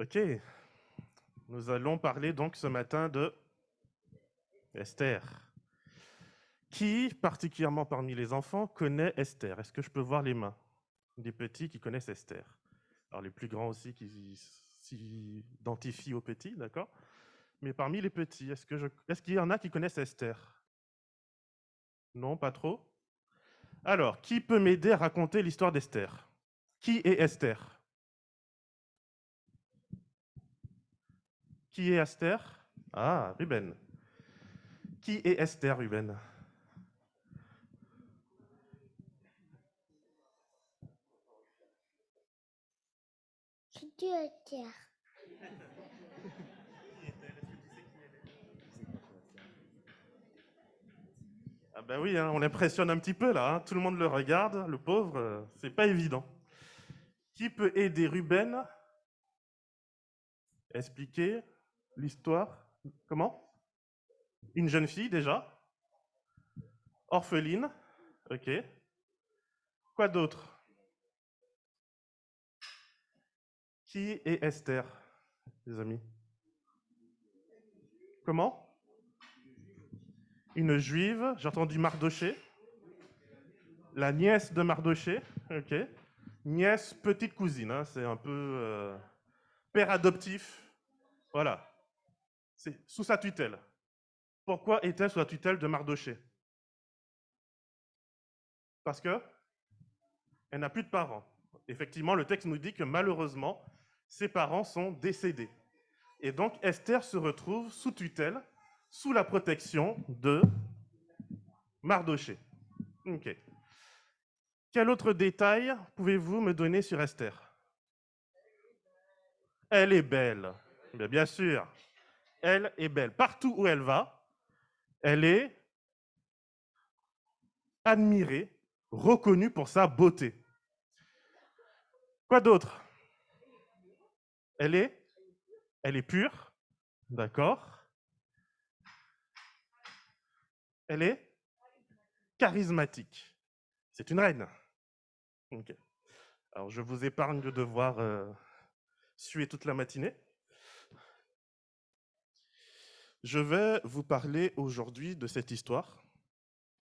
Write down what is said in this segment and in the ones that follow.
Ok. Nous allons parler donc ce matin de Esther. Qui, particulièrement parmi les enfants, connaît Esther? Est-ce que je peux voir les mains des petits qui connaissent Esther? Alors les plus grands aussi qui s'identifient aux petits, d'accord? Mais parmi les petits, est-ce qu'il y en a qui connaissent Esther? Non, pas trop. Alors, qui peut m'aider à raconter l'histoire d'Esther? Qui est Esther? Qui est Esther? Ah, Ruben. Qui est Esther, Ruben? Qui est Esther? Ah ben oui, hein, on l'impressionne un petit peu là. Hein. Tout le monde le regarde, le pauvre, euh, c'est pas évident. Qui peut aider Ruben? Expliquer l'histoire. Comment? Une jeune fille déjà Orpheline. Ok. Quoi d'autre? Qui est Esther, les amis? Comment? Une juive, j'ai entendu Mardoché. La nièce de Mardoché, ok. Nièce, petite cousine, hein, c'est un peu euh, père adoptif. Voilà. C'est sous sa tutelle. Pourquoi est-elle sous la tutelle de Mardoché Parce que elle n'a plus de parents. Effectivement, le texte nous dit que malheureusement, ses parents sont décédés. Et donc Esther se retrouve sous tutelle, sous la protection de Mardoché. Ok. Quel autre détail pouvez-vous me donner sur Esther? Elle est belle. Bien sûr elle est belle. Partout où elle va, elle est admirée, reconnue pour sa beauté. Quoi d'autre? Elle est pure, d'accord? Elle est charismatique. C'est une reine. Alors je vous épargne de devoir euh, suer toute la matinée. Je vais vous parler aujourd'hui de cette histoire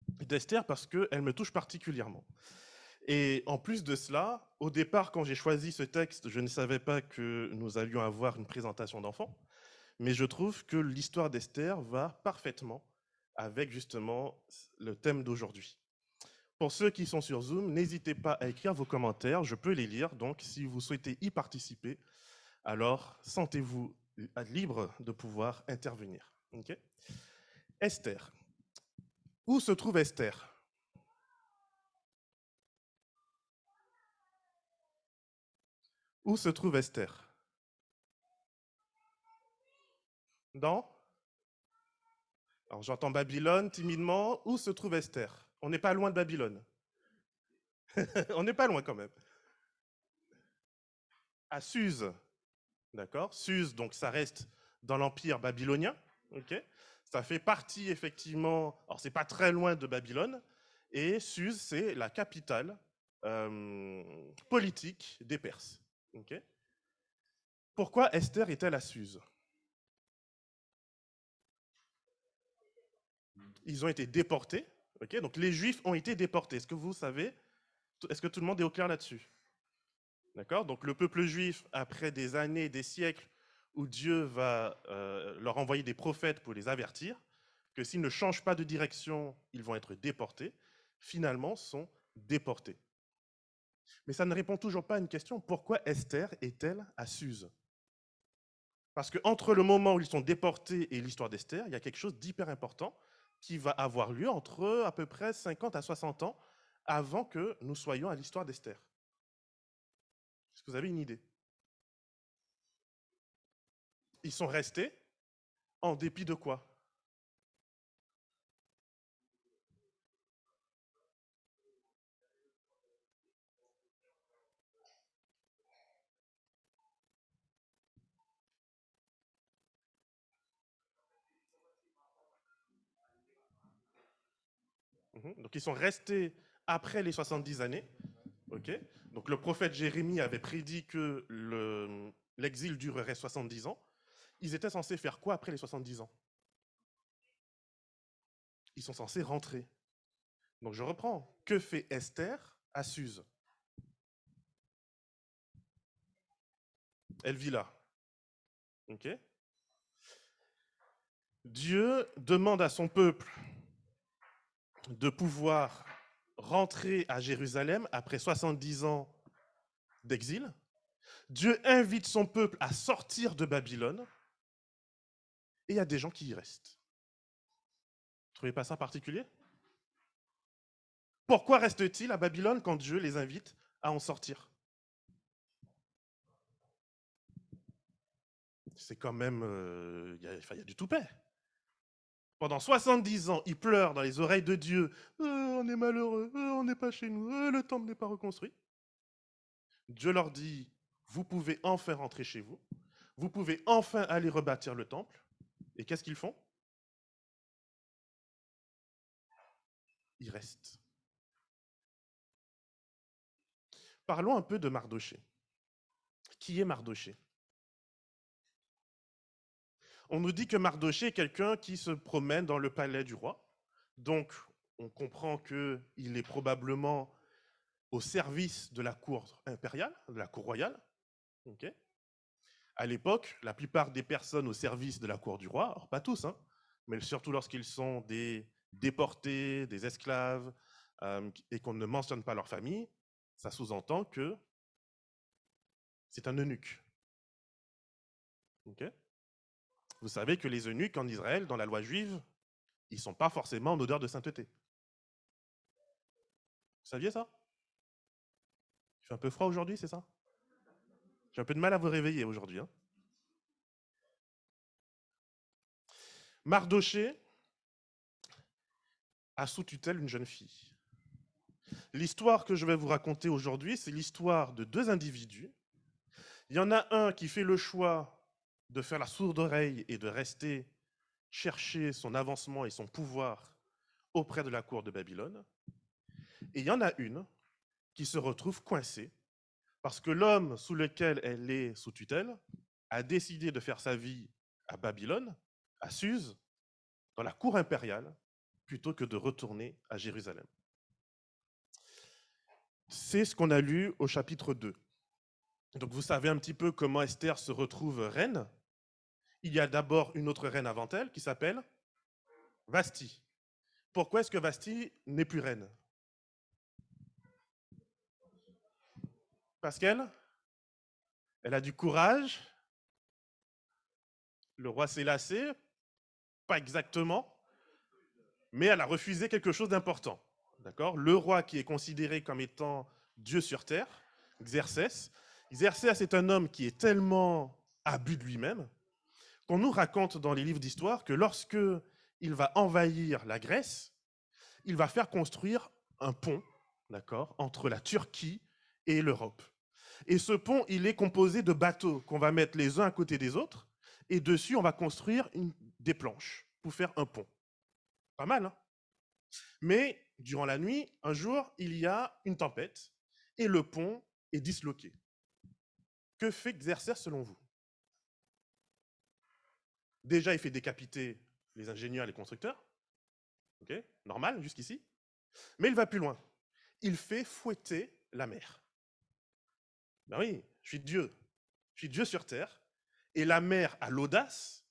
d'Esther parce qu'elle me touche particulièrement. Et en plus de cela, au départ, quand j'ai choisi ce texte, je ne savais pas que nous allions avoir une présentation d'enfants, mais je trouve que l'histoire d'Esther va parfaitement avec justement le thème d'aujourd'hui. Pour ceux qui sont sur Zoom, n'hésitez pas à écrire vos commentaires, je peux les lire, donc si vous souhaitez y participer, alors sentez-vous libre de pouvoir intervenir. Esther. Où se trouve Esther? Où se trouve Esther? Dans? Alors j'entends Babylone timidement. Où se trouve Esther? On n'est pas loin de Babylone. On n'est pas loin quand même. À Suse, D'accord Suse, donc ça reste dans l'empire babylonien. ça fait partie effectivement, alors c'est pas très loin de Babylone, et Suse, c'est la capitale euh, politique des Perses. Pourquoi Esther est-elle à Suse? Ils ont été déportés. ok donc les Juifs ont été déportés. Est-ce que vous savez Est-ce que tout le monde est au clair là-dessus? D'accord? Donc le peuple juif, après des années, des siècles, où Dieu va euh, leur envoyer des prophètes pour les avertir que s'ils ne changent pas de direction, ils vont être déportés, finalement sont déportés. Mais ça ne répond toujours pas à une question, pourquoi Esther est-elle à Suse? Parce qu'entre le moment où ils sont déportés et l'histoire d'Esther, il y a quelque chose d'hyper important qui va avoir lieu entre à peu près 50 à 60 ans avant que nous soyons à l'histoire d'Esther. Vous avez une idée? Ils sont restés en dépit de quoi? Mhm. Donc ils sont restés après les 70 années, Donc le prophète Jérémie avait prédit que le- l'exil durerait 70 ans. Ils étaient censés faire quoi après les 70 ans? Ils sont censés rentrer. Donc je reprends. Que fait Esther à Suse? Elle vit là. OK Dieu demande à son peuple de pouvoir rentrer à Jérusalem après 70 ans d'exil. Dieu invite son peuple à sortir de Babylone. Et il y a des gens qui y restent. Vous trouvez pas ça particulier? Pourquoi restent-ils à Babylone quand Dieu les invite à en sortir? C'est quand même... euh, Il a- du toupet. Pendant 70 ans, ils pleurent dans les oreilles de Dieu. Euh, on est malheureux, euh, on n'est pas chez nous, euh, le temple n'est pas reconstruit. Dieu leur dit, vous pouvez enfin rentrer chez vous, vous pouvez enfin aller rebâtir le temple. Et qu'est-ce qu'ils font? Ils restent. Parlons un peu de Mardoché. Qui est Mardoché On nous dit que Mardoché est quelqu'un qui se promène dans le palais du roi. Donc, on comprend qu'il est probablement au service de la cour impériale, de la cour royale. À l'époque, la plupart des personnes au service de la cour du roi, pas tous, hein, mais surtout lorsqu'ils sont des déportés, des esclaves, euh, et qu'on ne mentionne pas leur famille, ça sous-entend que c'est un eunuque. Vous savez que les eunuques en Israël, dans la loi juive, ils ne sont pas forcément en odeur de sainteté. Vous saviez ça? Il fait un peu froid aujourd'hui, c'est ça? J'ai un peu de mal à vous réveiller aujourd'hui. hein. Mardoché a sous tutelle une jeune fille. L'histoire que je vais vous raconter aujourd'hui, c'est l'histoire de deux individus. Il y en a un qui fait le choix de faire la sourde oreille et de rester chercher son avancement et son pouvoir auprès de la cour de Babylone. Et il y en a une qui se retrouve coincée parce que l'homme sous lequel elle est sous tutelle a décidé de faire sa vie à Babylone, à Suse, dans la cour impériale, plutôt que de retourner à Jérusalem. C'est ce qu'on a lu au chapitre 2. Donc vous savez un petit peu comment Esther se retrouve reine. Il y a d'abord une autre reine avant elle qui s'appelle Vasti. Pourquoi est-ce que Vasti n'est plus reine? Parce qu'elle elle a du courage. Le roi s'est lassé, pas exactement, mais elle a refusé quelque chose d'important. D'accord? Le roi qui est considéré comme étant Dieu sur terre, Xerxès. Xerxès est un homme qui est tellement abus de lui-même qu'on nous raconte dans les livres d'histoire que lorsque il va envahir la Grèce, il va faire construire un pont, entre la Turquie et l'Europe. Et ce pont, il est composé de bateaux qu'on va mettre les uns à côté des autres, et dessus, on va construire des planches pour faire un pont. Pas mal, hein? Mais durant la nuit, un jour, il y a une tempête, et le pont est disloqué. Que fait Xerxes selon vous? Déjà, il fait décapiter les ingénieurs et les constructeurs. Ok, normal jusqu'ici. Mais il va plus loin. Il fait fouetter la mer. Ben oui, je suis Dieu. Je suis Dieu sur terre. Et la mer a l'audace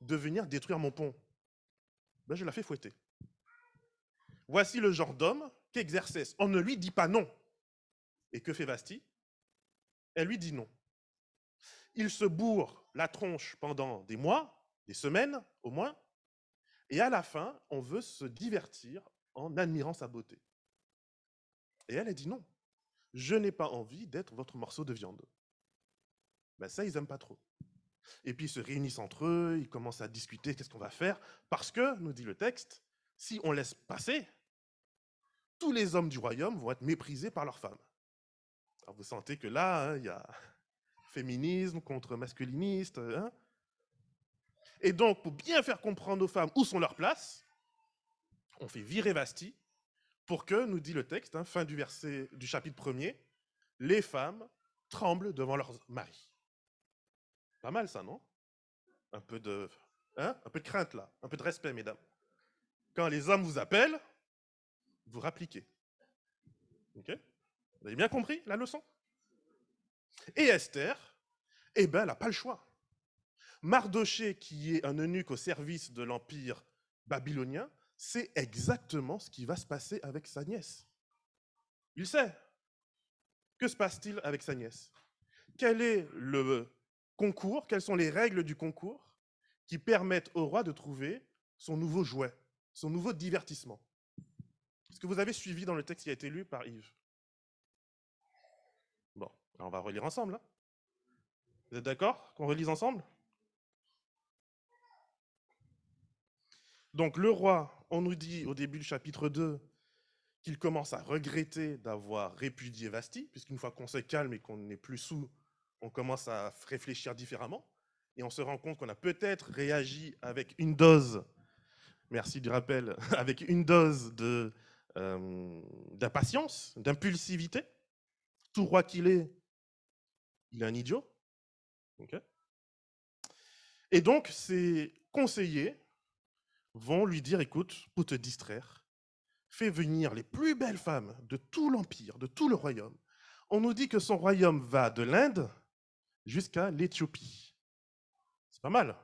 de venir détruire mon pont. Ben, je la fais fouetter. Voici le genre d'homme qu'exerce. On ne lui dit pas non. Et que fait Vasti? Elle lui dit non. Il se bourre la tronche pendant des mois, des semaines au moins, et à la fin, on veut se divertir en admirant sa beauté. Et elle a dit non, je n'ai pas envie d'être votre morceau de viande. Ben ça, ils n'aiment pas trop. Et puis ils se réunissent entre eux, ils commencent à discuter, qu'est-ce qu'on va faire Parce que, nous dit le texte, si on laisse passer, tous les hommes du royaume vont être méprisés par leurs femmes. Vous sentez que là, hein, il y a féminisme contre masculiniste. hein. Et donc, pour bien faire comprendre aux femmes où sont leurs places, on fait virer Vasti pour que, nous dit le texte, hein, fin du verset du chapitre 1er, les femmes tremblent devant leurs maris. Pas mal ça, non? Un peu de, hein un peu de crainte là, un peu de respect, mesdames. Quand les hommes vous appellent, vous rappliquez. Ok? Vous avez bien compris la leçon? Et Esther, eh ben, elle n'a pas le choix. Mardoché, qui est un eunuque au service de l'empire babylonien, sait exactement ce qui va se passer avec sa nièce. Il sait. Que se passe-t-il avec sa nièce? Quel est le concours? Quelles sont les règles du concours qui permettent au roi de trouver son nouveau jouet, son nouveau divertissement? Est-ce que vous avez suivi dans le texte qui a été lu par Yves? Bon, on va relire ensemble. Hein? vous êtes d'accord? Qu'on relise ensemble? Donc le roi, on nous dit au début du chapitre 2 qu'il commence à regretter d'avoir répudié Vasti, puisqu'une fois qu'on se calme et qu'on n'est plus sous, on commence à réfléchir différemment, et on se rend compte qu'on a peut-être réagi avec une dose, merci du rappel, avec une dose euh, d'impatience, d'impulsivité. Tout roi qu'il est, il est un idiot. et donc, ces conseillers vont lui dire, écoute, pour te distraire, fais venir les plus belles femmes de tout l'Empire, de tout le royaume. On nous dit que son royaume va de l'Inde jusqu'à l'Éthiopie. C'est pas mal.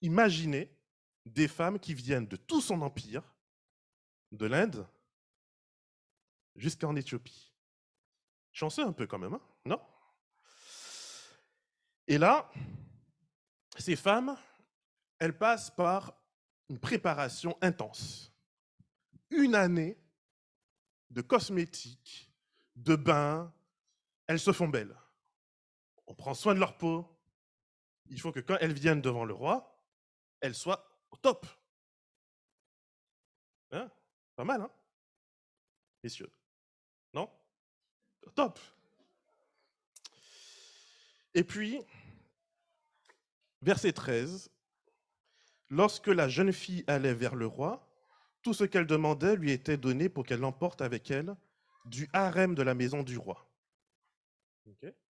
Imaginez des femmes qui viennent de tout son empire, de l'Inde jusqu'en Éthiopie. Chanceux un peu quand même, hein non? Et là, ces femmes, elles passent par une préparation intense. Une année de cosmétiques, de bains, elles se font belles. On prend soin de leur peau. Il faut que quand elles viennent devant le roi, elles soient au top. Hein? Pas mal, hein? Messieurs. Non? Au top. Et puis, verset 13, Lorsque la jeune fille allait vers le roi, tout ce qu'elle demandait lui était donné pour qu'elle l'emporte avec elle du harem de la maison du roi.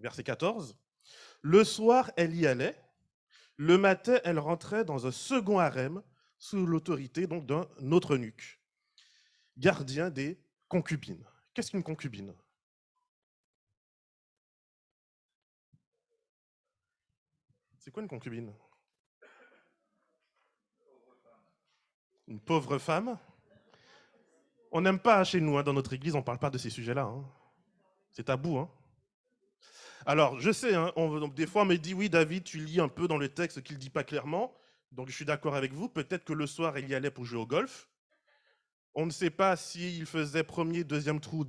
Verset 14. Le soir, elle y allait. Le matin, elle rentrait dans un second harem sous l'autorité donc d'un autre eunuque, gardien des concubines. Qu'est-ce qu'une concubine? C'est quoi une concubine? Une pauvre femme. On n'aime pas chez nous, hein, dans notre église, on ne parle pas de ces sujets-là. Hein. C'est tabou. Hein. Alors, je sais, des fois on me dit, oui, David, tu lis un peu dans le texte qu'il ne dit pas clairement. Donc, je suis d'accord avec vous. Peut-être que le soir, il y allait pour jouer au golf. On ne sait pas s'il faisait premier, deuxième trou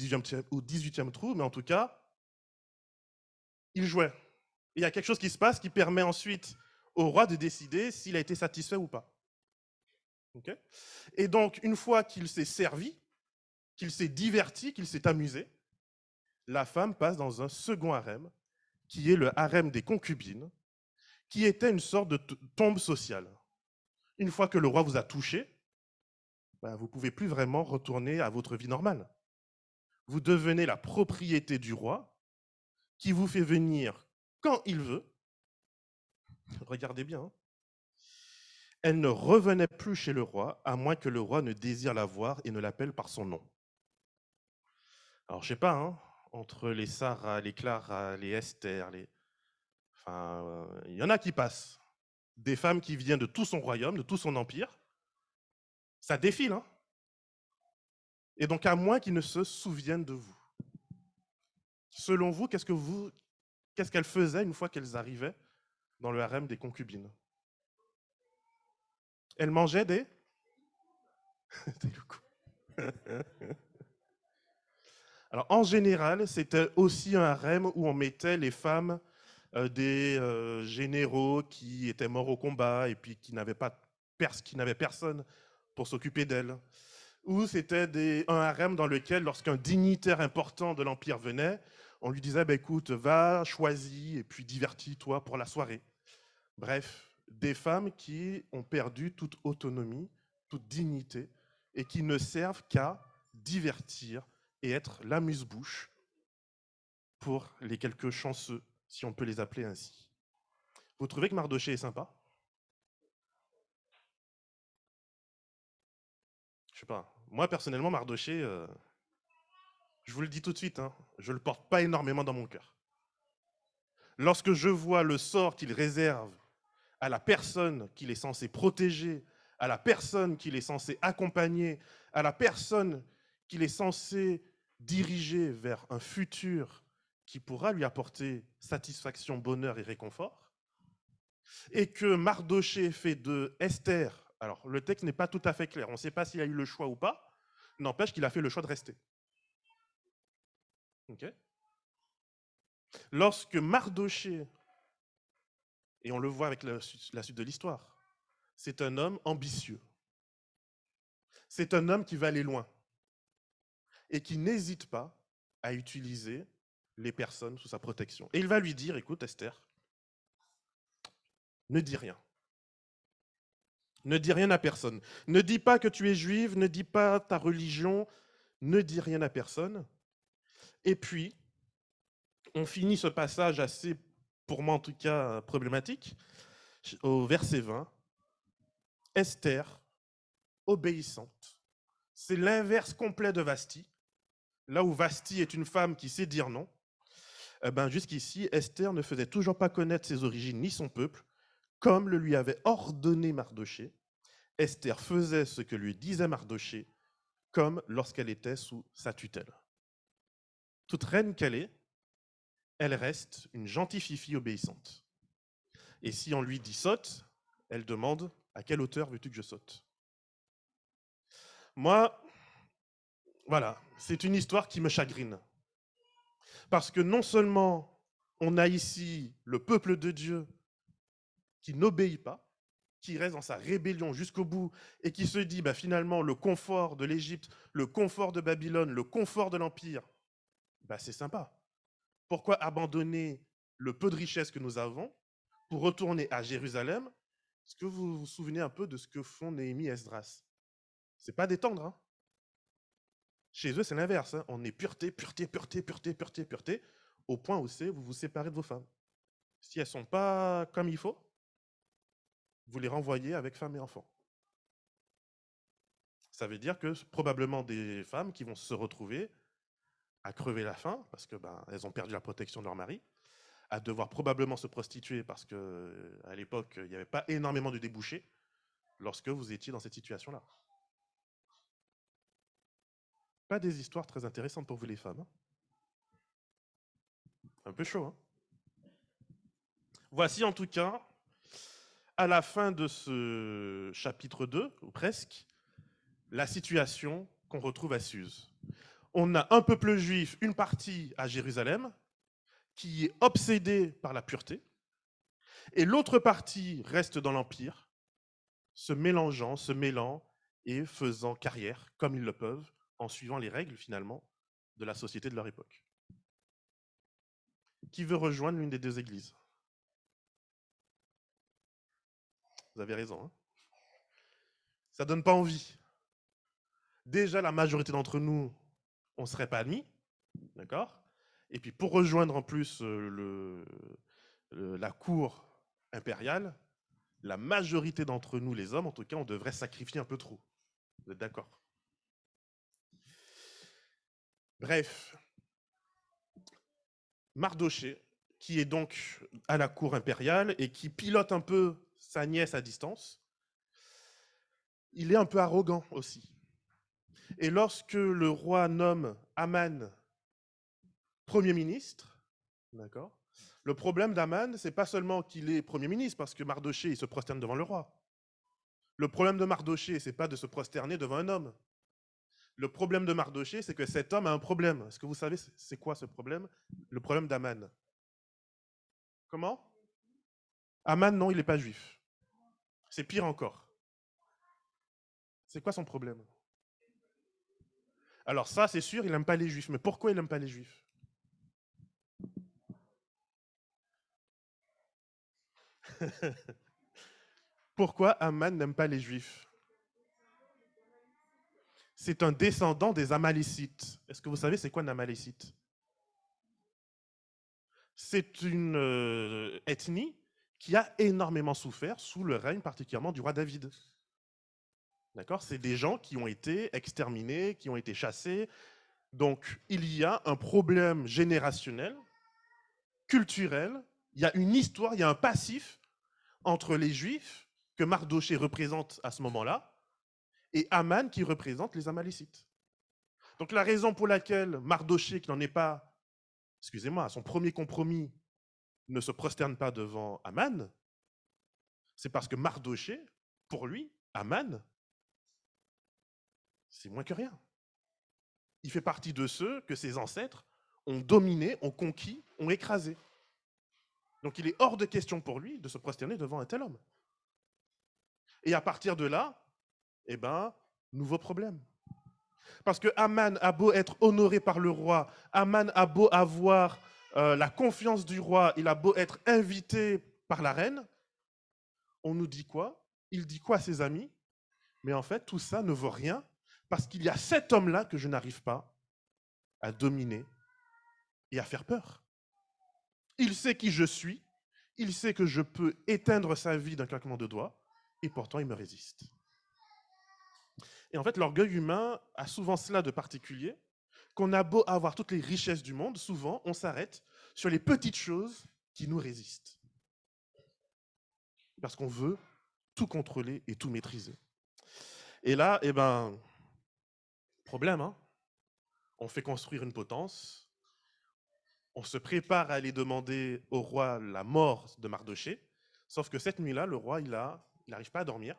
ou dix-huitième trou, mais en tout cas, il jouait. il y a quelque chose qui se passe qui permet ensuite au roi de décider s'il a été satisfait ou pas et donc, une fois qu'il s'est servi, qu'il s'est diverti, qu'il s'est amusé, la femme passe dans un second harem, qui est le harem des concubines, qui était une sorte de tombe sociale. Une fois que le roi vous a touché, ben, vous ne pouvez plus vraiment retourner à votre vie normale. Vous devenez la propriété du roi, qui vous fait venir quand il veut. Regardez bien, hein elle ne revenait plus chez le roi, à moins que le roi ne désire la voir et ne l'appelle par son nom. Alors, je sais pas, hein, entre les Sarah, les Clara, les Esther, les... Enfin, euh, il y en a qui passent. Des femmes qui viennent de tout son royaume, de tout son empire. Ça défile, hein Et donc, à moins qu'ils ne se souviennent de vous. Selon vous, qu'est-ce que vous, qu'est-ce qu'elles faisaient une fois qu'elles arrivaient dans le harem des concubines? Elle mangeait des... Alors, en général, c'était aussi un harem où on mettait les femmes euh, des euh, généraux qui étaient morts au combat et puis qui n'avaient pas qui personne pour s'occuper d'elles. Ou c'était un harem dans lequel, lorsqu'un dignitaire important de l'empire venait, on lui disait bah, "Écoute, va, choisis et puis divertis-toi pour la soirée." Bref, des femmes qui ont perdu toute autonomie, toute dignité, et qui ne servent qu'à divertir et être l'amuse-bouche pour les quelques chanceux, si on peut les appeler ainsi. Vous trouvez que Mardoché est sympa? Je sais pas. Moi, personnellement, Mardoché, euh, je vous le dis tout de suite, hein, je ne le porte pas énormément dans mon cœur. Lorsque je vois le sort qu'il réserve à la personne qu'il est censé protéger, à la personne qu'il est censé accompagner, à la personne qu'il est censé diriger vers un futur qui pourra lui apporter satisfaction, bonheur et réconfort, et que Mardoché fait de Esther, alors le texte n'est pas tout à fait clair, on ne sait pas s'il a eu le choix ou pas, n'empêche qu'il a fait le choix de rester. Lorsque Mardoché, et on le voit avec la suite de l'histoire, c'est un homme ambitieux. C'est un homme qui va aller loin et qui n'hésite pas à utiliser les personnes sous sa protection. Et il va lui dire, écoute Esther, ne dis rien. Ne dis rien à personne. Ne dis pas que tu es juive, ne dis pas ta religion, ne dis rien à personne. Et puis, on finit ce passage assez, pour moi en tout cas, problématique, au verset 20. Esther, obéissante. C'est l'inverse complet de Vasti. Là où Vasti est une femme qui sait dire non, eh ben jusqu'ici, Esther ne faisait toujours pas connaître ses origines ni son peuple, comme le lui avait ordonné Mardoché. Esther faisait ce que lui disait Mardoché, comme lorsqu'elle était sous sa tutelle. Toute reine qu'elle est, elle reste une gentille fille obéissante. Et si on lui dit saute, elle demande à quelle hauteur veux-tu que je saute? Moi, voilà, c'est une histoire qui me chagrine. Parce que non seulement on a ici le peuple de Dieu qui n'obéit pas, qui reste dans sa rébellion jusqu'au bout et qui se dit bah, finalement le confort de l'Égypte, le confort de Babylone, le confort de l'Empire, bah, c'est sympa. Pourquoi abandonner le peu de richesse que nous avons pour retourner à Jérusalem? Est-ce que vous vous souvenez un peu de ce que font Néhémie et Esdras? C'est pas détendre. Hein? Chez eux, c'est l'inverse. Hein. On est pureté, pureté, pureté, pureté, pureté, pureté, au point où c'est vous vous séparez de vos femmes. Si elles ne sont pas comme il faut, vous les renvoyez avec femmes et enfants. Ça veut dire que probablement des femmes qui vont se retrouver à crever la faim, parce que ben, elles ont perdu la protection de leur mari, à devoir probablement se prostituer parce que à l'époque, il n'y avait pas énormément de débouchés lorsque vous étiez dans cette situation-là. Pas des histoires très intéressantes pour vous les femmes. Hein. Un peu chaud, hein Voici en tout cas, à la fin de ce chapitre 2, ou presque, la situation qu'on retrouve à Suse on a un peuple juif, une partie à Jérusalem, qui est obsédé par la pureté, et l'autre partie reste dans l'Empire, se mélangeant, se mêlant et faisant carrière, comme ils le peuvent, en suivant les règles finalement de la société de leur époque. Qui veut rejoindre l'une des deux églises? Vous avez raison. Hein Ça donne pas envie. Déjà, la majorité d'entre nous, on ne serait pas admis. D'accord? Et puis pour rejoindre en plus euh, la cour impériale, la majorité d'entre nous, les hommes, en tout cas, on devrait sacrifier un peu trop. Vous êtes d'accord? Bref, Mardoché, qui est donc à la cour impériale et qui pilote un peu sa nièce à distance, il est un peu arrogant aussi. Et lorsque le roi nomme Aman Premier ministre, Le problème d'Aman, c'est pas seulement qu'il est Premier ministre, parce que Mardoché, il se prosterne devant le roi. Le problème de Mardoché, c'est pas de se prosterner devant un homme. Le problème de Mardoché, c'est que cet homme a un problème. Est-ce que vous savez c'est quoi ce problème? Le problème d'Aman. Comment? Aman, non, il n'est pas juif. C'est pire encore. C'est quoi son problème? Alors ça, c'est sûr, il n'aime pas les juifs. Mais pourquoi il n'aime pas les juifs? Pourquoi Aman n'aime pas les juifs? C'est un descendant des Amalécites. Est-ce que vous savez c'est quoi un Amalécite? C'est une euh, ethnie qui a énormément souffert sous le règne particulièrement du roi David. D'accord? C'est des gens qui ont été exterminés, qui ont été chassés. Donc, il y a un problème générationnel, culturel, il y a une histoire, il y a un passif entre les Juifs que Mardoché représente à ce moment-là et Aman qui représente les Amalécites. Donc la raison pour laquelle Mardoché, qui n'en est pas, excusez-moi, à son premier compromis, ne se prosterne pas devant Aman, c'est parce que Mardoché, pour lui, Aman, c'est moins que rien. Il fait partie de ceux que ses ancêtres ont dominés, ont conquis, ont écrasés. Donc il est hors de question pour lui de se prosterner devant un tel homme. Et à partir de là, eh ben, nouveau problème. Parce que Aman a beau être honoré par le roi, Aman a beau avoir euh, la confiance du roi, il a beau être invité par la reine, on nous dit quoi? Il dit quoi à ses amis? Mais en fait, tout ça ne vaut rien parce qu'il y a cet homme-là que je n'arrive pas à dominer et à faire peur. Il sait qui je suis, il sait que je peux éteindre sa vie d'un claquement de doigts, et pourtant il me résiste. Et en fait, l'orgueil humain a souvent cela de particulier, qu'on a beau avoir toutes les richesses du monde, souvent on s'arrête sur les petites choses qui nous résistent. Parce qu'on veut tout contrôler et tout maîtriser. Et là, eh ben, problème, hein. On fait construire une potence, on se prépare à aller demander au roi la mort de Mardoché, sauf que cette nuit-là, le roi, il n'arrive pas à dormir,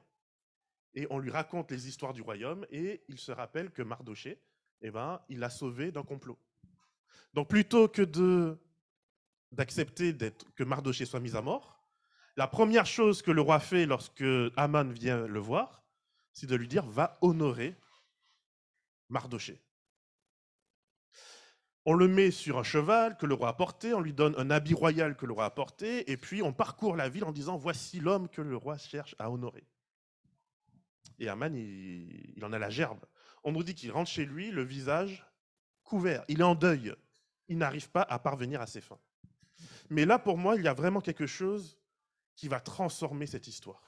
et on lui raconte les histoires du royaume, et il se rappelle que Mardoché, eh ben, il l'a sauvé d'un complot. Donc plutôt que d'accepter que Mardoché soit mis à mort, la première chose que le roi fait lorsque Aman vient le voir, c'est de lui dire va honorer Mardoché. On le met sur un cheval que le roi a porté, on lui donne un habit royal que le roi a porté, et puis on parcourt la ville en disant voici l'homme que le roi cherche à honorer. Et Aman, il, en a la gerbe. On nous dit qu'il rentre chez lui, le visage couvert. Il est en deuil. Il n'arrive pas à parvenir à ses fins. Mais là, pour moi, il y a vraiment quelque chose qui va transformer cette histoire.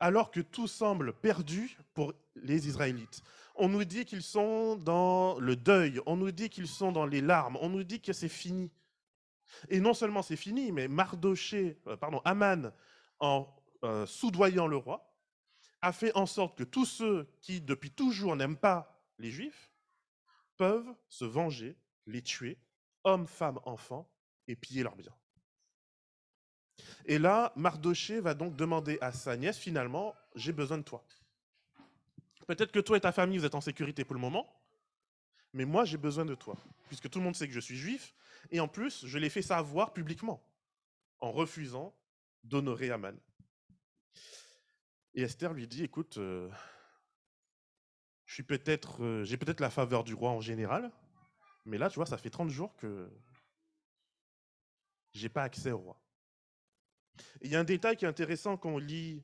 Alors que tout semble perdu pour les Israélites. On nous dit qu'ils sont dans le deuil, on nous dit qu'ils sont dans les larmes, on nous dit que c'est fini. Et non seulement c'est fini, mais Mardoché, euh, pardon, Aman, en euh, soudoyant le roi, a fait en sorte que tous ceux qui, depuis toujours, n'aiment pas les Juifs, peuvent se venger, les tuer, hommes, femmes, enfants, et piller leurs biens. Et là, Mardoché va donc demander à sa nièce, finalement, j'ai besoin de toi. Peut-être que toi et ta famille, vous êtes en sécurité pour le moment, mais moi, j'ai besoin de toi, puisque tout le monde sait que je suis juif, et en plus, je l'ai fait savoir publiquement, en refusant d'honorer Aman. Et Esther lui dit, écoute, euh, je peut-être, euh, j'ai peut-être la faveur du roi en général, mais là, tu vois, ça fait 30 jours que j'ai pas accès au roi. il y a un détail qui est intéressant quand on lit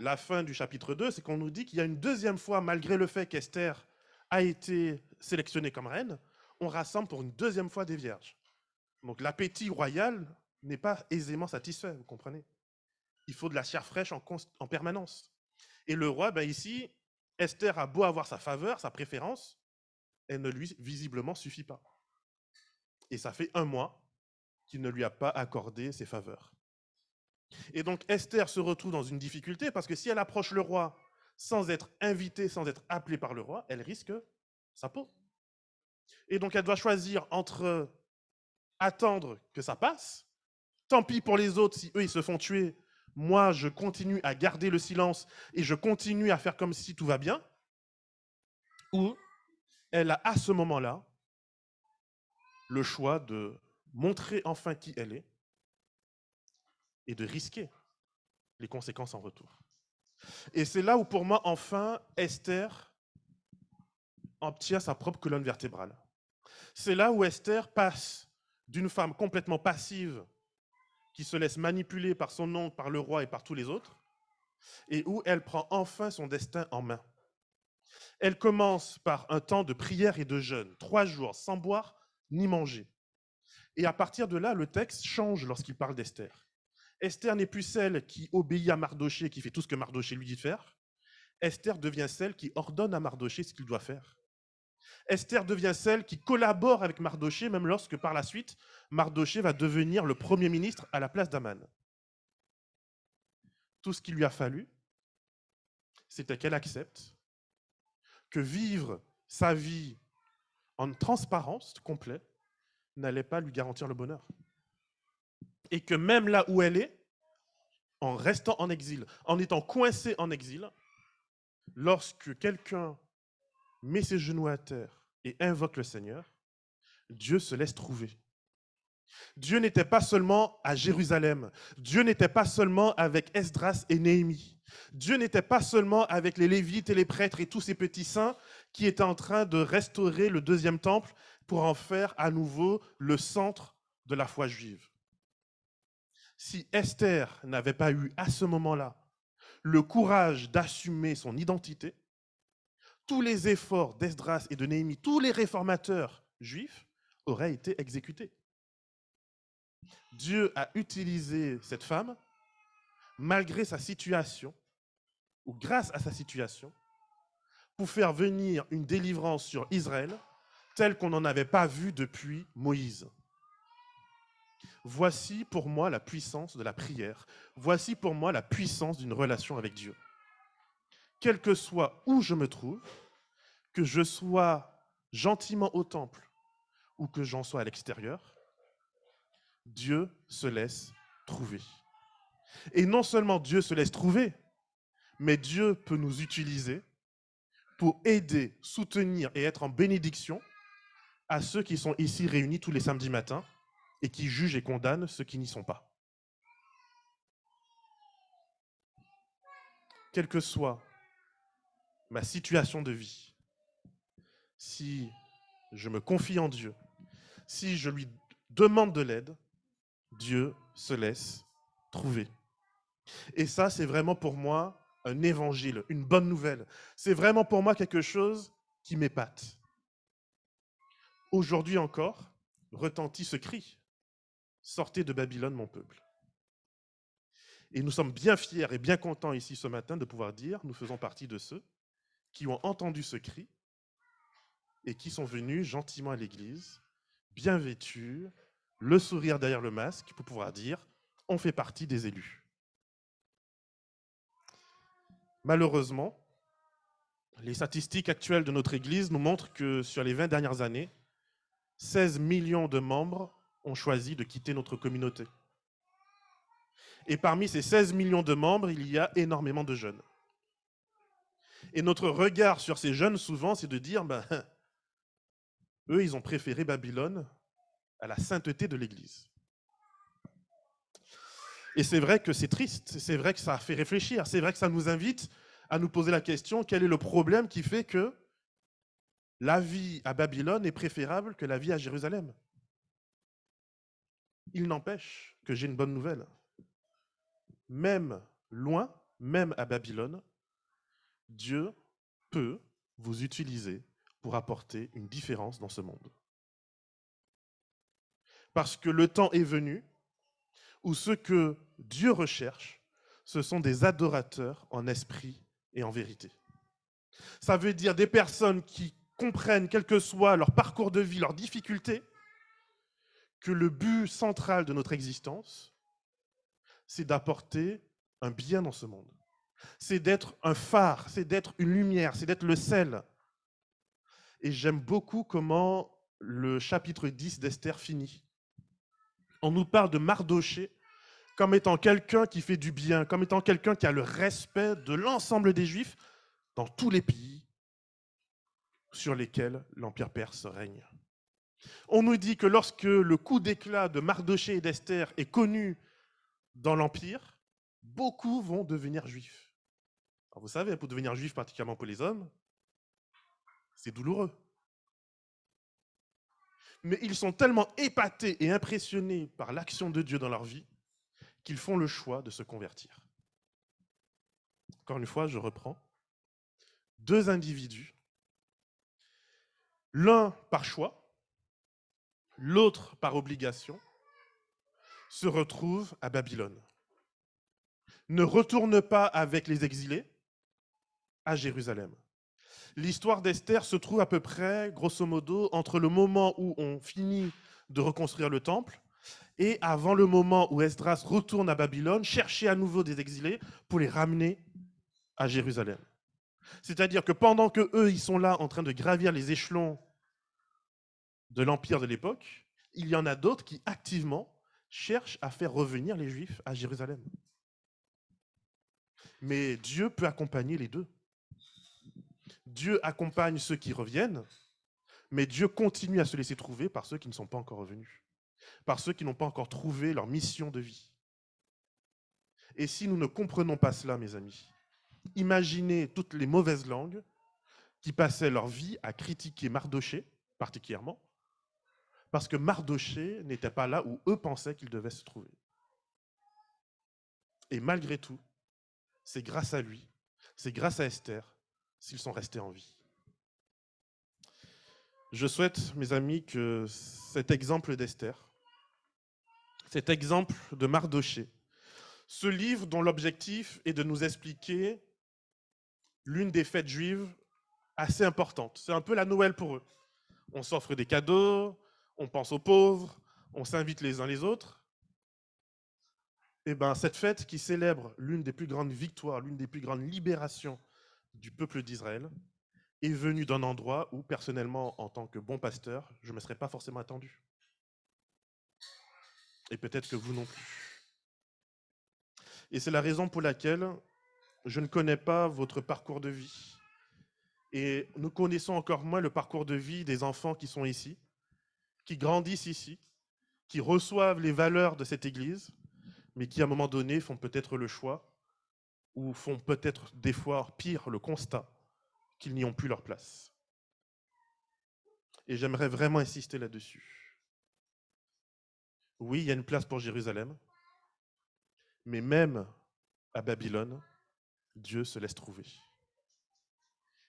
la fin du chapitre 2, c'est qu'on nous dit qu'il y a une deuxième fois, malgré le fait qu'Esther a été sélectionnée comme reine, on rassemble pour une deuxième fois des vierges. Donc l'appétit royal n'est pas aisément satisfait, vous comprenez? Il faut de la chair fraîche en, permanence. Et le roi, ben ici, Esther a beau avoir sa faveur, sa préférence, elle ne lui visiblement suffit pas. Et ça fait un mois qu'il ne lui a pas accordé ses faveurs. Et donc Esther se retrouve dans une difficulté parce que si elle approche le roi sans être invitée, sans être appelée par le roi, elle risque sa peau. Et donc elle doit choisir entre attendre que ça passe, tant pis pour les autres si eux ils se font tuer, moi je continue à garder le silence et je continue à faire comme si tout va bien, ou elle a à ce moment-là le choix de montrer enfin qui elle est et de risquer les conséquences en retour. Et c'est là où pour moi, enfin, Esther obtient sa propre colonne vertébrale. C'est là où Esther passe d'une femme complètement passive qui se laisse manipuler par son oncle, par le roi et par tous les autres, et où elle prend enfin son destin en main. Elle commence par un temps de prière et de jeûne, trois jours sans boire ni manger. Et à partir de là, le texte change lorsqu'il parle d'Esther. Esther n'est plus celle qui obéit à Mardoché, qui fait tout ce que Mardoché lui dit de faire. Esther devient celle qui ordonne à Mardoché ce qu'il doit faire. Esther devient celle qui collabore avec Mardoché, même lorsque par la suite, Mardoché va devenir le premier ministre à la place d'Aman. Tout ce qu'il lui a fallu, c'était qu'elle accepte que vivre sa vie en transparence complète n'allait pas lui garantir le bonheur. Et que même là où elle est, en restant en exil, en étant coincée en exil, lorsque quelqu'un met ses genoux à terre et invoque le Seigneur, Dieu se laisse trouver. Dieu n'était pas seulement à Jérusalem, Dieu n'était pas seulement avec Esdras et Néhémie, Dieu n'était pas seulement avec les Lévites et les prêtres et tous ces petits saints qui étaient en train de restaurer le deuxième temple pour en faire à nouveau le centre de la foi juive. Si Esther n'avait pas eu à ce moment-là le courage d'assumer son identité, tous les efforts d'Esdras et de Néhémie, tous les réformateurs juifs auraient été exécutés. Dieu a utilisé cette femme, malgré sa situation, ou grâce à sa situation, pour faire venir une délivrance sur Israël telle qu'on n'en avait pas vu depuis Moïse. Voici pour moi la puissance de la prière. Voici pour moi la puissance d'une relation avec Dieu. Quel que soit où je me trouve, que je sois gentiment au temple ou que j'en sois à l'extérieur, Dieu se laisse trouver. Et non seulement Dieu se laisse trouver, mais Dieu peut nous utiliser pour aider, soutenir et être en bénédiction à ceux qui sont ici réunis tous les samedis matins et qui jugent et condamnent ceux qui n'y sont pas. Quelle que soit ma situation de vie, si je me confie en Dieu, si je lui demande de l'aide, Dieu se laisse trouver. Et ça, c'est vraiment pour moi un évangile, une bonne nouvelle. C'est vraiment pour moi quelque chose qui m'épate. Aujourd'hui encore, retentit ce cri. Sortez de Babylone, mon peuple. Et nous sommes bien fiers et bien contents ici ce matin de pouvoir dire, nous faisons partie de ceux qui ont entendu ce cri et qui sont venus gentiment à l'église, bien vêtus, le sourire derrière le masque, pour pouvoir dire, on fait partie des élus. Malheureusement, les statistiques actuelles de notre Église nous montrent que sur les 20 dernières années, 16 millions de membres ont choisi de quitter notre communauté. Et parmi ces 16 millions de membres, il y a énormément de jeunes. Et notre regard sur ces jeunes, souvent, c'est de dire, ben, eux, ils ont préféré Babylone à la sainteté de l'Église. Et c'est vrai que c'est triste, c'est vrai que ça fait réfléchir, c'est vrai que ça nous invite à nous poser la question, quel est le problème qui fait que la vie à Babylone est préférable que la vie à Jérusalem? Il n'empêche que j'ai une bonne nouvelle. Même loin, même à Babylone, Dieu peut vous utiliser pour apporter une différence dans ce monde. Parce que le temps est venu où ce que Dieu recherche, ce sont des adorateurs en esprit et en vérité. Ça veut dire des personnes qui comprennent, quel que soit leur parcours de vie, leurs difficultés, que le but central de notre existence, c'est d'apporter un bien dans ce monde. C'est d'être un phare, c'est d'être une lumière, c'est d'être le sel. Et j'aime beaucoup comment le chapitre 10 d'Esther finit. On nous parle de Mardoché comme étant quelqu'un qui fait du bien, comme étant quelqu'un qui a le respect de l'ensemble des Juifs dans tous les pays sur lesquels l'Empire perse règne. On nous dit que lorsque le coup d'éclat de Mardoché et d'Esther est connu dans l'Empire, beaucoup vont devenir juifs. vous savez, pour devenir juif, particulièrement pour les hommes, c'est douloureux. Mais ils sont tellement épatés et impressionnés par l'action de Dieu dans leur vie qu'ils font le choix de se convertir. Encore une fois, je reprends. Deux individus, l'un par choix, l'autre par obligation, se retrouve à Babylone. Ne retourne pas avec les exilés à Jérusalem. L'histoire d'Esther se trouve à peu près, grosso modo, entre le moment où on finit de reconstruire le temple et avant le moment où Esdras retourne à Babylone, chercher à nouveau des exilés pour les ramener à Jérusalem. C'est-à-dire que pendant que eux, ils sont là en train de gravir les échelons de l'empire de l'époque, il y en a d'autres qui activement cherchent à faire revenir les Juifs à Jérusalem. Mais Dieu peut accompagner les deux. Dieu accompagne ceux qui reviennent, mais Dieu continue à se laisser trouver par ceux qui ne sont pas encore revenus, par ceux qui n'ont pas encore trouvé leur mission de vie. Et si nous ne comprenons pas cela, mes amis, imaginez toutes les mauvaises langues qui passaient leur vie à critiquer Mardoché, particulièrement, parce que Mardoché n'était pas là où eux pensaient qu'il devait se trouver. Et malgré tout, c'est grâce à lui, c'est grâce à Esther, s'ils sont restés en vie. Je souhaite, mes amis, que cet exemple d'Esther, cet exemple de Mardoché, ce livre dont l'objectif est de nous expliquer l'une des fêtes juives assez importantes. C'est un peu la Noël pour eux. On s'offre des cadeaux, on pense aux pauvres, on s'invite les uns les autres. Et eh ben, cette fête qui célèbre l'une des plus grandes victoires, l'une des plus grandes libérations du peuple d'Israël, est venue d'un endroit où, personnellement, en tant que bon pasteur, je ne me serais pas forcément attendu. Et peut-être que vous non plus. Et c'est la raison pour laquelle je ne connais pas votre parcours de vie. Et nous connaissons encore moins le parcours de vie des enfants qui sont ici, qui grandissent ici, qui reçoivent les valeurs de cette Église, mais qui à un moment donné font peut-être le choix, ou font peut-être des fois pire le constat qu'ils n'y ont plus leur place. Et j'aimerais vraiment insister là-dessus. Oui, il y a une place pour Jérusalem, mais même à Babylone, Dieu se laisse trouver.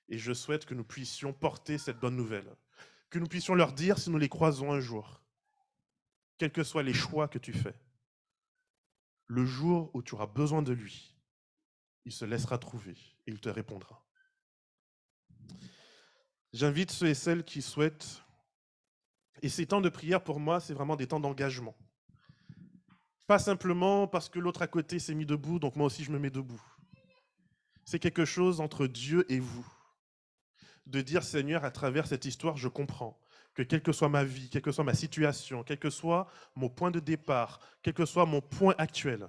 Et je souhaite que nous puissions porter cette bonne nouvelle, que nous puissions leur dire si nous les croisons un jour, quels que soient les choix que tu fais, le jour où tu auras besoin de lui, il se laissera trouver et il te répondra. J'invite ceux et celles qui souhaitent, et ces temps de prière pour moi, c'est vraiment des temps d'engagement. Pas simplement parce que l'autre à côté s'est mis debout, donc moi aussi je me mets debout c'est quelque chose entre Dieu et vous. De dire, Seigneur, à travers cette histoire, je comprends que quelle que soit ma vie, quelle que soit ma situation, quel que soit mon point de départ, quel que soit mon point actuel,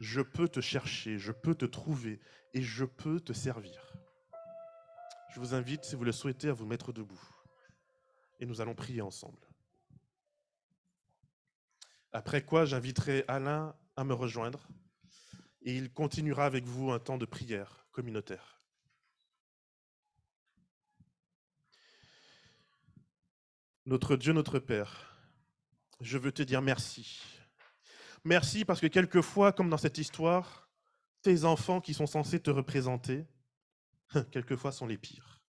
je peux te chercher, je peux te trouver et je peux te servir. Je vous invite, si vous le souhaitez, à vous mettre debout. Et nous allons prier ensemble. Après quoi, j'inviterai Alain à me rejoindre et il continuera avec vous un temps de prière communautaire. Notre Dieu, notre Père, je veux te dire merci. Merci parce que quelquefois, comme dans cette histoire, tes enfants qui sont censés te représenter, quelquefois sont les pires.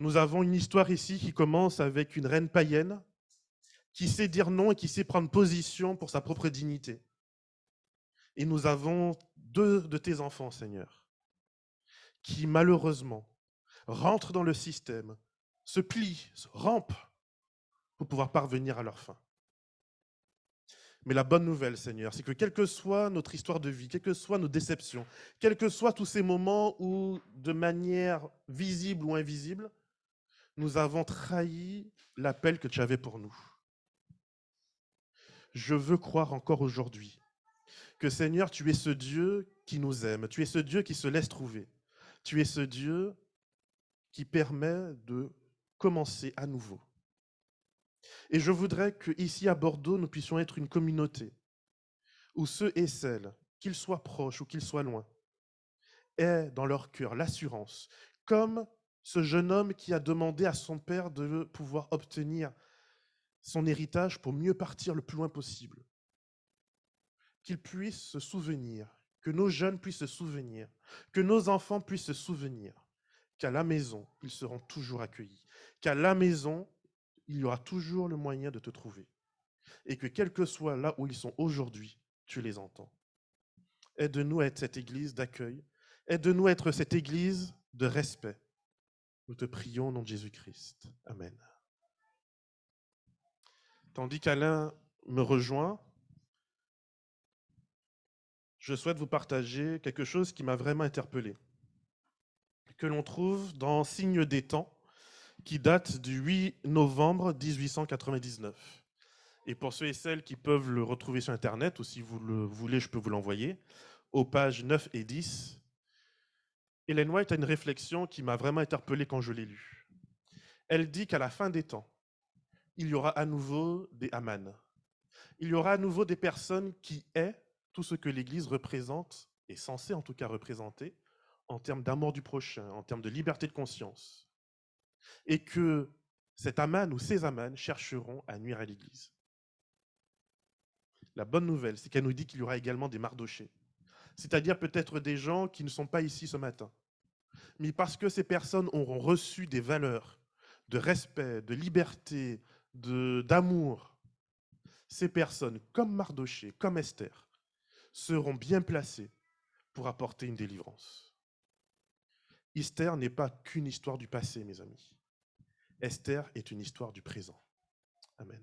Nous avons une histoire ici qui commence avec une reine païenne qui sait dire non et qui sait prendre position pour sa propre dignité. Et nous avons deux de tes enfants, Seigneur, qui malheureusement rentrent dans le système, se plient, rampent pour pouvoir parvenir à leur fin. Mais la bonne nouvelle, Seigneur, c'est que quelle que soit notre histoire de vie, quelles que soient nos déceptions, quels que soient tous ces moments où, de manière visible ou invisible, nous avons trahi l'appel que tu avais pour nous. Je veux croire encore aujourd'hui que Seigneur, tu es ce Dieu qui nous aime, tu es ce Dieu qui se laisse trouver, tu es ce Dieu qui permet de commencer à nouveau. Et je voudrais qu'ici à Bordeaux, nous puissions être une communauté où ceux et celles, qu'ils soient proches ou qu'ils soient loin, aient dans leur cœur l'assurance, comme ce jeune homme qui a demandé à son père de pouvoir obtenir son héritage pour mieux partir le plus loin possible. Qu'ils puissent se souvenir, que nos jeunes puissent se souvenir, que nos enfants puissent se souvenir qu'à la maison, ils seront toujours accueillis, qu'à la maison, il y aura toujours le moyen de te trouver. Et que quel que soit là où ils sont aujourd'hui, tu les entends. Aide-nous à être cette église d'accueil. Aide-nous à être cette église de respect. Nous te prions au nom de Jésus-Christ. Amen. Tandis qu'Alain me rejoint, je souhaite vous partager quelque chose qui m'a vraiment interpellé, que l'on trouve dans Signe des temps, qui date du 8 novembre 1899. Et pour ceux et celles qui peuvent le retrouver sur Internet, ou si vous le voulez, je peux vous l'envoyer, aux pages 9 et 10, Hélène White a une réflexion qui m'a vraiment interpellé quand je l'ai lue. Elle dit qu'à la fin des temps, il y aura à nouveau des Aman. Il y aura à nouveau des personnes qui aient tout ce que l'Église représente, est censée en tout cas représenter, en termes d'amour du prochain, en termes de liberté de conscience. Et que cet Aman ou ces Aman chercheront à nuire à l'Église. La bonne nouvelle, c'est qu'elle nous dit qu'il y aura également des mardochés, c'est-à-dire peut-être des gens qui ne sont pas ici ce matin, mais parce que ces personnes auront reçu des valeurs de respect, de liberté, d'amour, ces personnes, comme Mardoché, comme Esther, seront bien placées pour apporter une délivrance. Esther n'est pas qu'une histoire du passé, mes amis. Esther est une histoire du présent. Amen.